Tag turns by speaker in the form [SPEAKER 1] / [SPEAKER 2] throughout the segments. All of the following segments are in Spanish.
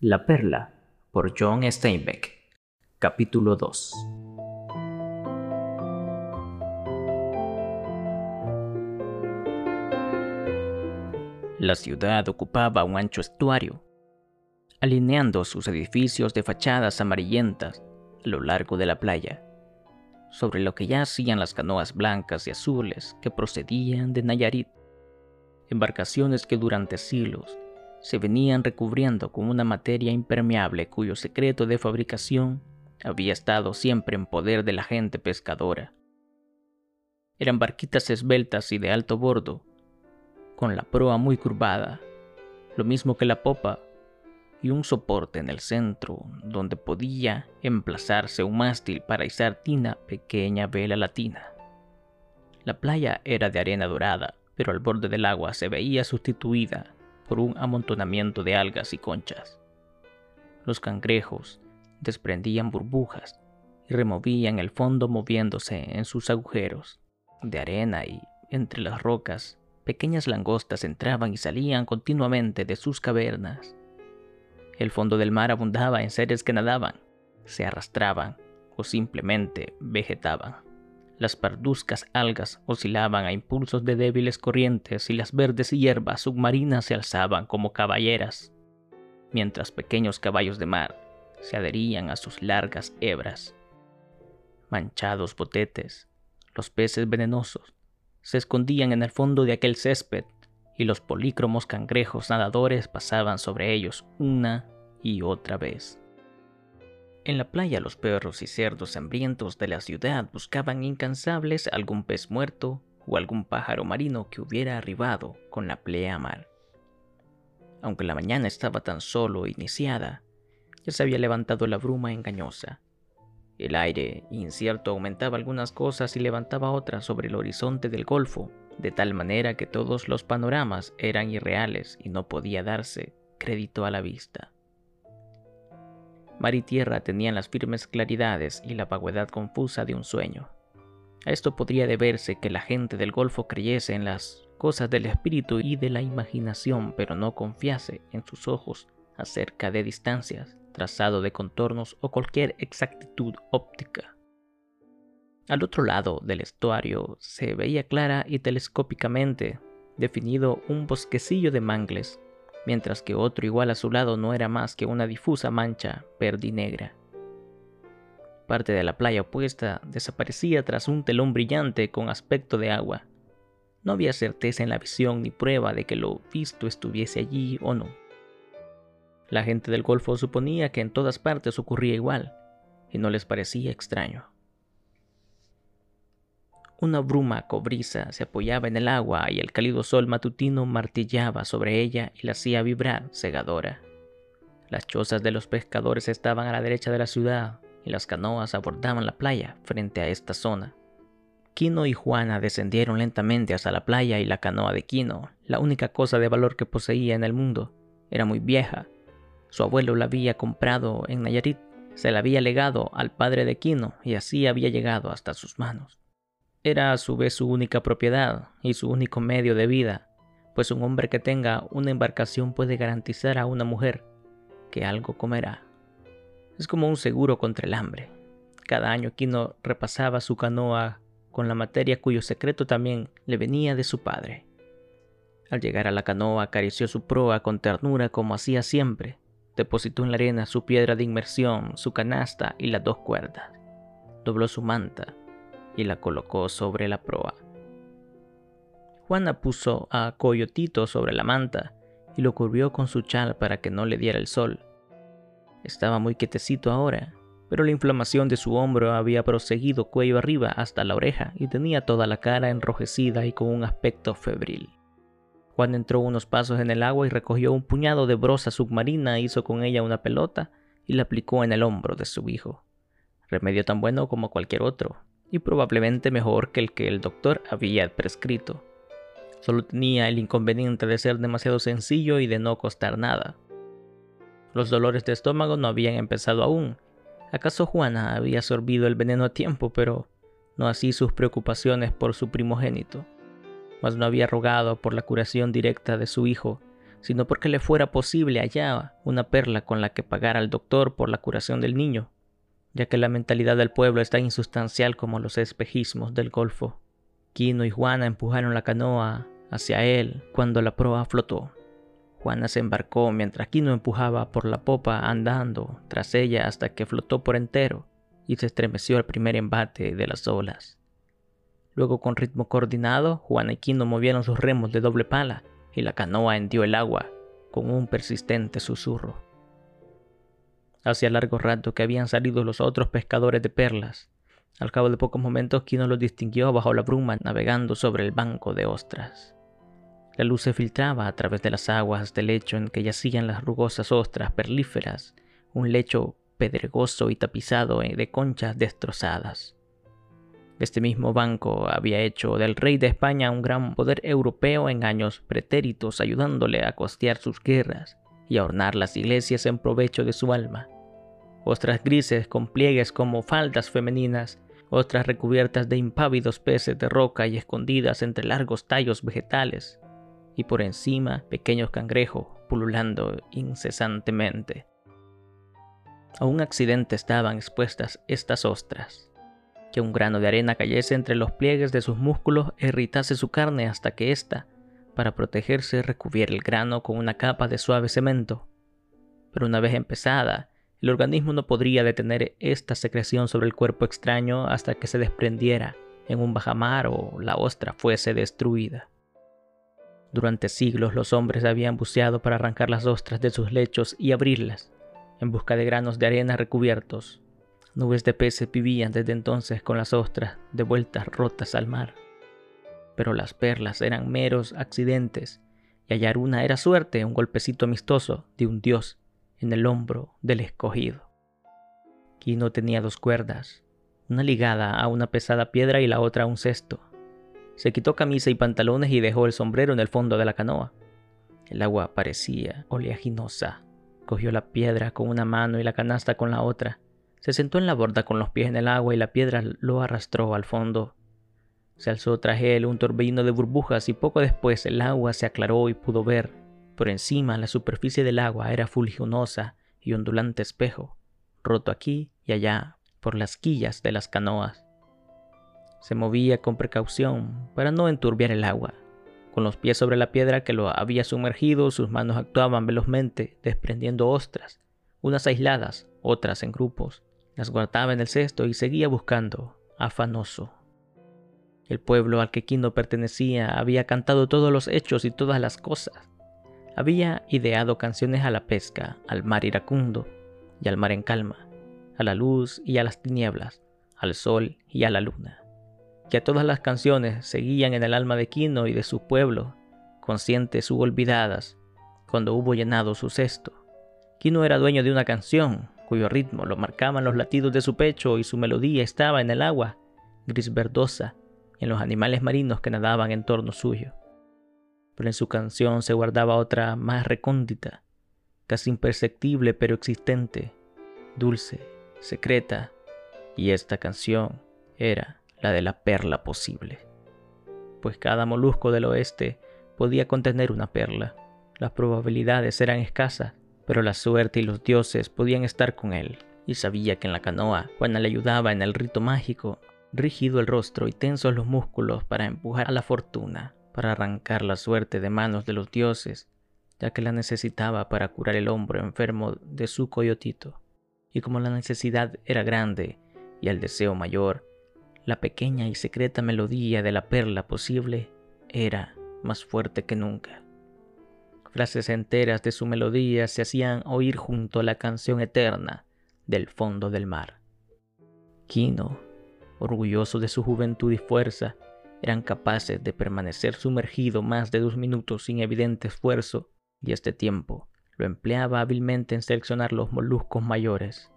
[SPEAKER 1] La Perla por John Steinbeck. Capítulo 2 La ciudad ocupaba un ancho estuario, alineando sus edificios de fachadas amarillentas a lo largo de la playa, sobre lo que ya hacían las canoas blancas y azules que procedían de Nayarit, embarcaciones que durante siglos se venían recubriendo con una materia impermeable cuyo secreto de fabricación había estado siempre en poder de la gente pescadora. Eran barquitas esbeltas y de alto bordo, con la proa muy curvada, lo mismo que la popa, y un soporte en el centro donde podía emplazarse un mástil para izar tina pequeña vela latina. La playa era de arena dorada, pero al borde del agua se veía sustituida por un amontonamiento de algas y conchas. Los cangrejos desprendían burbujas y removían el fondo moviéndose en sus agujeros de arena y entre las rocas pequeñas langostas entraban y salían continuamente de sus cavernas. El fondo del mar abundaba en seres que nadaban, se arrastraban o simplemente vegetaban. Las parduzcas algas oscilaban a impulsos de débiles corrientes y las verdes hierbas submarinas se alzaban como caballeras, mientras pequeños caballos de mar se adherían a sus largas hebras. Manchados botetes, los peces venenosos, se escondían en el fondo de aquel césped y los polícromos cangrejos nadadores pasaban sobre ellos una y otra vez. En la playa los perros y cerdos hambrientos de la ciudad buscaban incansables algún pez muerto o algún pájaro marino que hubiera arribado con la plea mar. Aunque la mañana estaba tan solo iniciada, ya se había levantado la bruma engañosa. El aire incierto aumentaba algunas cosas y levantaba otras sobre el horizonte del golfo, de tal manera que todos los panoramas eran irreales y no podía darse crédito a la vista. Mar y tierra tenían las firmes claridades y la vaguedad confusa de un sueño. A esto podría deberse que la gente del Golfo creyese en las cosas del espíritu y de la imaginación, pero no confiase en sus ojos acerca de distancias, trazado de contornos o cualquier exactitud óptica. Al otro lado del estuario se veía clara y telescópicamente definido un bosquecillo de mangles mientras que otro igual a su lado no era más que una difusa mancha negra. Parte de la playa opuesta desaparecía tras un telón brillante con aspecto de agua. No había certeza en la visión ni prueba de que lo visto estuviese allí o no. La gente del Golfo suponía que en todas partes ocurría igual, y no les parecía extraño. Una bruma cobriza se apoyaba en el agua y el cálido sol matutino martillaba sobre ella y la hacía vibrar cegadora. Las chozas de los pescadores estaban a la derecha de la ciudad y las canoas abordaban la playa frente a esta zona. Quino y Juana descendieron lentamente hasta la playa y la canoa de Quino, la única cosa de valor que poseía en el mundo, era muy vieja. Su abuelo la había comprado en Nayarit, se la había legado al padre de Quino y así había llegado hasta sus manos. Era a su vez su única propiedad y su único medio de vida, pues un hombre que tenga una embarcación puede garantizar a una mujer que algo comerá. Es como un seguro contra el hambre. Cada año Kino repasaba su canoa con la materia cuyo secreto también le venía de su padre. Al llegar a la canoa acarició su proa con ternura como hacía siempre. Depositó en la arena su piedra de inmersión, su canasta y las dos cuerdas. Dobló su manta y la colocó sobre la proa. Juana puso a Coyotito sobre la manta y lo cubrió con su chal para que no le diera el sol. Estaba muy quietecito ahora, pero la inflamación de su hombro había proseguido cuello arriba hasta la oreja y tenía toda la cara enrojecida y con un aspecto febril. Juan entró unos pasos en el agua y recogió un puñado de brosa submarina, hizo con ella una pelota y la aplicó en el hombro de su hijo. Remedio tan bueno como cualquier otro, y probablemente mejor que el que el doctor había prescrito. Solo tenía el inconveniente de ser demasiado sencillo y de no costar nada. Los dolores de estómago no habían empezado aún. ¿Acaso Juana había sorbido el veneno a tiempo, pero no así sus preocupaciones por su primogénito? Mas no había rogado por la curación directa de su hijo, sino porque le fuera posible hallar una perla con la que pagar al doctor por la curación del niño, ya que la mentalidad del pueblo es tan insustancial como los espejismos del Golfo. Quino y Juana empujaron la canoa hacia él cuando la proa flotó. Juana se embarcó mientras Quino empujaba por la popa andando tras ella hasta que flotó por entero y se estremeció al primer embate de las olas. Luego con ritmo coordinado, Juana y Quino movieron sus remos de doble pala y la canoa hendió el agua con un persistente susurro. Hacía largo rato que habían salido los otros pescadores de perlas. Al cabo de pocos momentos, Quino los distinguió bajo la bruma navegando sobre el banco de ostras. La luz se filtraba a través de las aguas del lecho en que yacían las rugosas ostras perlíferas, un lecho pedregoso y tapizado de conchas destrozadas. Este mismo banco había hecho del rey de España un gran poder europeo en años pretéritos, ayudándole a costear sus guerras y a ornar las iglesias en provecho de su alma. Ostras grises con pliegues como faldas femeninas, otras recubiertas de impávidos peces de roca y escondidas entre largos tallos vegetales, y por encima pequeños cangrejos pululando incesantemente. A un accidente estaban expuestas estas ostras que un grano de arena cayese entre los pliegues de sus músculos e irritase su carne hasta que ésta, para protegerse, recubriera el grano con una capa de suave cemento. Pero una vez empezada, el organismo no podría detener esta secreción sobre el cuerpo extraño hasta que se desprendiera en un bajamar o la ostra fuese destruida. Durante siglos los hombres habían buceado para arrancar las ostras de sus lechos y abrirlas, en busca de granos de arena recubiertos, Nubes de peces vivían desde entonces con las ostras de vueltas rotas al mar. Pero las perlas eran meros accidentes, y hallar una era suerte, un golpecito amistoso de un dios en el hombro del escogido. Quino tenía dos cuerdas, una ligada a una pesada piedra y la otra a un cesto. Se quitó camisa y pantalones y dejó el sombrero en el fondo de la canoa. El agua parecía oleaginosa. Cogió la piedra con una mano y la canasta con la otra se sentó en la borda con los pies en el agua y la piedra lo arrastró al fondo. Se alzó tras él un torbellino de burbujas y poco después el agua se aclaró y pudo ver. Por encima la superficie del agua era fuliginosa y ondulante espejo, roto aquí y allá por las quillas de las canoas. Se movía con precaución para no enturbiar el agua. Con los pies sobre la piedra que lo había sumergido, sus manos actuaban velozmente, desprendiendo ostras, unas aisladas, otras en grupos, las guardaba en el cesto y seguía buscando, afanoso. El pueblo al que Quino pertenecía había cantado todos los hechos y todas las cosas. Había ideado canciones a la pesca, al mar iracundo y al mar en calma, a la luz y a las tinieblas, al sol y a la luna. Que a todas las canciones seguían en el alma de Quino y de su pueblo, conscientes u olvidadas, cuando hubo llenado su cesto. Quino era dueño de una canción, cuyo ritmo lo marcaban los latidos de su pecho y su melodía estaba en el agua, gris verdosa, en los animales marinos que nadaban en torno suyo. Pero en su canción se guardaba otra más recóndita, casi imperceptible pero existente, dulce, secreta, y esta canción era la de la perla posible. Pues cada molusco del oeste podía contener una perla. Las probabilidades eran escasas, pero la suerte y los dioses podían estar con él, y sabía que en la canoa Juana le ayudaba en el rito mágico, rígido el rostro y tensos los músculos para empujar a la fortuna, para arrancar la suerte de manos de los dioses, ya que la necesitaba para curar el hombro enfermo de su coyotito. Y como la necesidad era grande y el deseo mayor, la pequeña y secreta melodía de la perla posible era más fuerte que nunca. Frases enteras de su melodía se hacían oír junto a la canción eterna del fondo del mar. Quino, orgulloso de su juventud y fuerza, eran capaces de permanecer sumergido más de dos minutos sin evidente esfuerzo, y este tiempo lo empleaba hábilmente en seleccionar los moluscos mayores.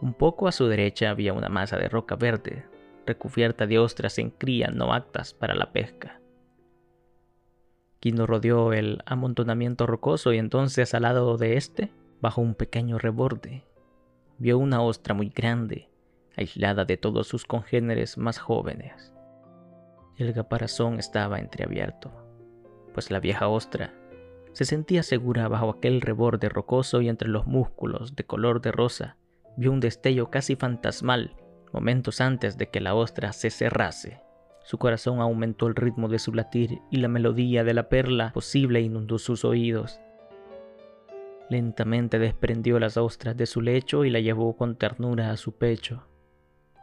[SPEAKER 1] Un poco a su derecha había una masa de roca verde, recubierta de ostras en cría no aptas para la pesca. Quino rodeó el amontonamiento rocoso y entonces al lado de este, bajo un pequeño reborde, vio una ostra muy grande, aislada de todos sus congéneres más jóvenes. El caparazón estaba entreabierto, pues la vieja ostra Se sentía segura bajo aquel reborde rocoso y entre los músculos de color de rosa vio un destello casi fantasmal momentos antes de que la ostra se cerrase. Su corazón aumentó el ritmo de su latir y la melodía de la perla posible inundó sus oídos. Lentamente desprendió las ostras de su lecho y la llevó con ternura a su pecho.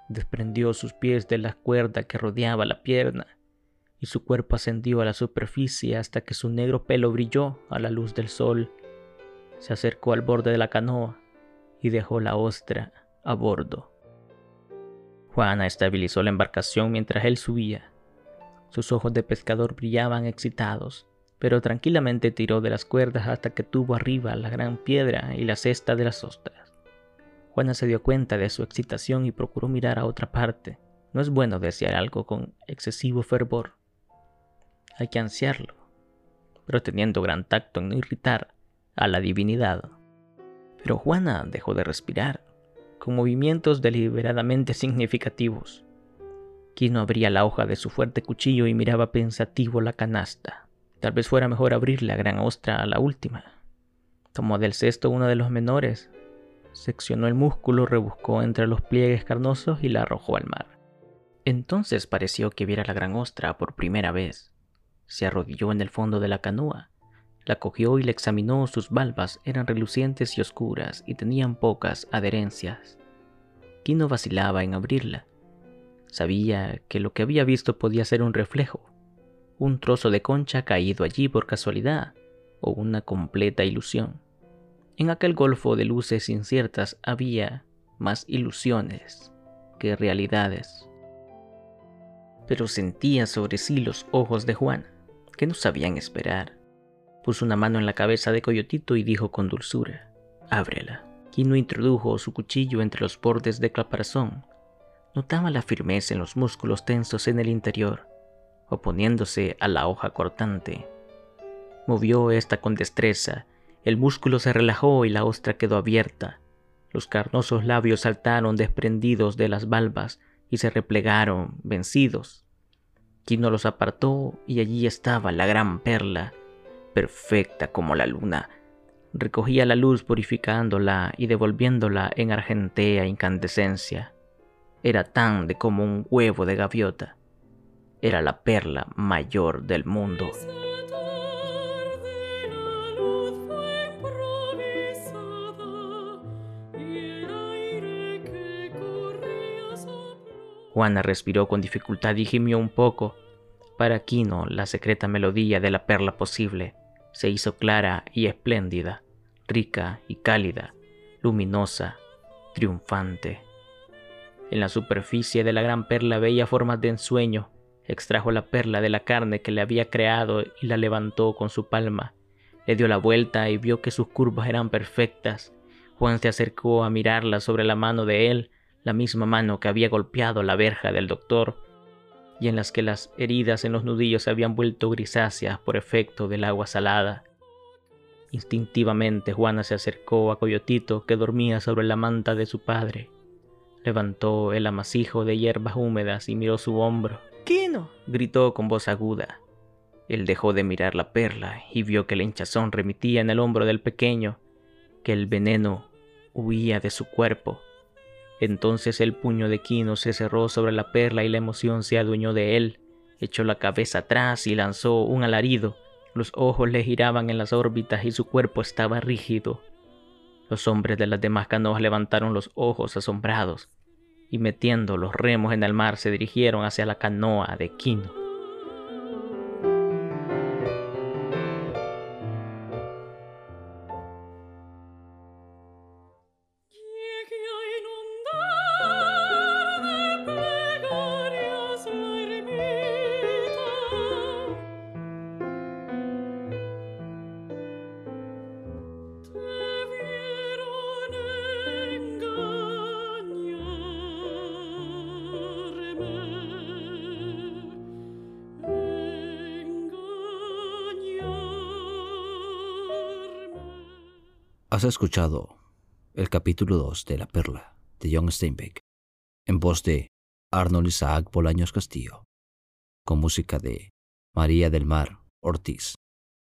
[SPEAKER 1] Desprendió sus pies de la cuerda que rodeaba la pierna y su cuerpo ascendió a la superficie hasta que su negro pelo brilló a la luz del sol. Se acercó al borde de la canoa y dejó la ostra a bordo. Juana estabilizó la embarcación mientras él subía. Sus ojos de pescador brillaban excitados, pero tranquilamente tiró de las cuerdas hasta que tuvo arriba la gran piedra y la cesta de las ostras. Juana se dio cuenta de su excitación y procuró mirar a otra parte. No es bueno desear algo con excesivo fervor hay que ansiarlo, pero teniendo gran tacto en no irritar a la divinidad. Pero Juana dejó de respirar, con movimientos deliberadamente significativos. Quino abría la hoja de su fuerte cuchillo y miraba pensativo la canasta. Tal vez fuera mejor abrir la gran ostra a la última. Tomó del cesto uno de los menores, seccionó el músculo, rebuscó entre los pliegues carnosos y la arrojó al mar. Entonces pareció que viera la gran ostra por primera vez. Se arrodilló en el fondo de la canoa, la cogió y la examinó. Sus valvas eran relucientes y oscuras y tenían pocas adherencias. Kino vacilaba en abrirla. Sabía que lo que había visto podía ser un reflejo, un trozo de concha caído allí por casualidad o una completa ilusión. En aquel golfo de luces inciertas había más ilusiones que realidades. Pero sentía sobre sí los ojos de Juan que no sabían esperar. Puso una mano en la cabeza de Coyotito y dijo con dulzura, ábrela. Kino introdujo su cuchillo entre los bordes de caparazón. Notaba la firmeza en los músculos tensos en el interior, oponiéndose a la hoja cortante. Movió esta con destreza, el músculo se relajó y la ostra quedó abierta. Los carnosos labios saltaron desprendidos de las valvas y se replegaron, vencidos. Quino los apartó y allí estaba la gran perla, perfecta como la luna. Recogía la luz purificándola y devolviéndola en argentea incandescencia. Era tan de como un huevo de gaviota. Era la perla mayor del mundo. Juana respiró con dificultad y gimió un poco. Para Quino, la secreta melodía de la perla posible se hizo clara y espléndida, rica y cálida, luminosa, triunfante. En la superficie de la gran perla veía formas de ensueño. Extrajo la perla de la carne que le había creado y la levantó con su palma. Le dio la vuelta y vio que sus curvas eran perfectas. Juan se acercó a mirarla sobre la mano de él la misma mano que había golpeado la verja del doctor y en las que las heridas en los nudillos se habían vuelto grisáceas por efecto del agua salada. Instintivamente Juana se acercó a Coyotito que dormía sobre la manta de su padre. Levantó el amasijo de hierbas húmedas y miró su hombro. ¡Quino! gritó con voz aguda. Él dejó de mirar la perla y vio que la hinchazón remitía en el hombro del pequeño, que el veneno huía de su cuerpo. Entonces el puño de Quino se cerró sobre la perla y la emoción se adueñó de él. Echó la cabeza atrás y lanzó un alarido. Los ojos le giraban en las órbitas y su cuerpo estaba rígido. Los hombres de las demás canoas levantaron los ojos asombrados y metiendo los remos en el mar se dirigieron hacia la canoa de Quino.
[SPEAKER 2] Has escuchado el capítulo 2 de La Perla de John Steinbeck en voz de Arnold Isaac Bolaños Castillo, con música de María del Mar Ortiz.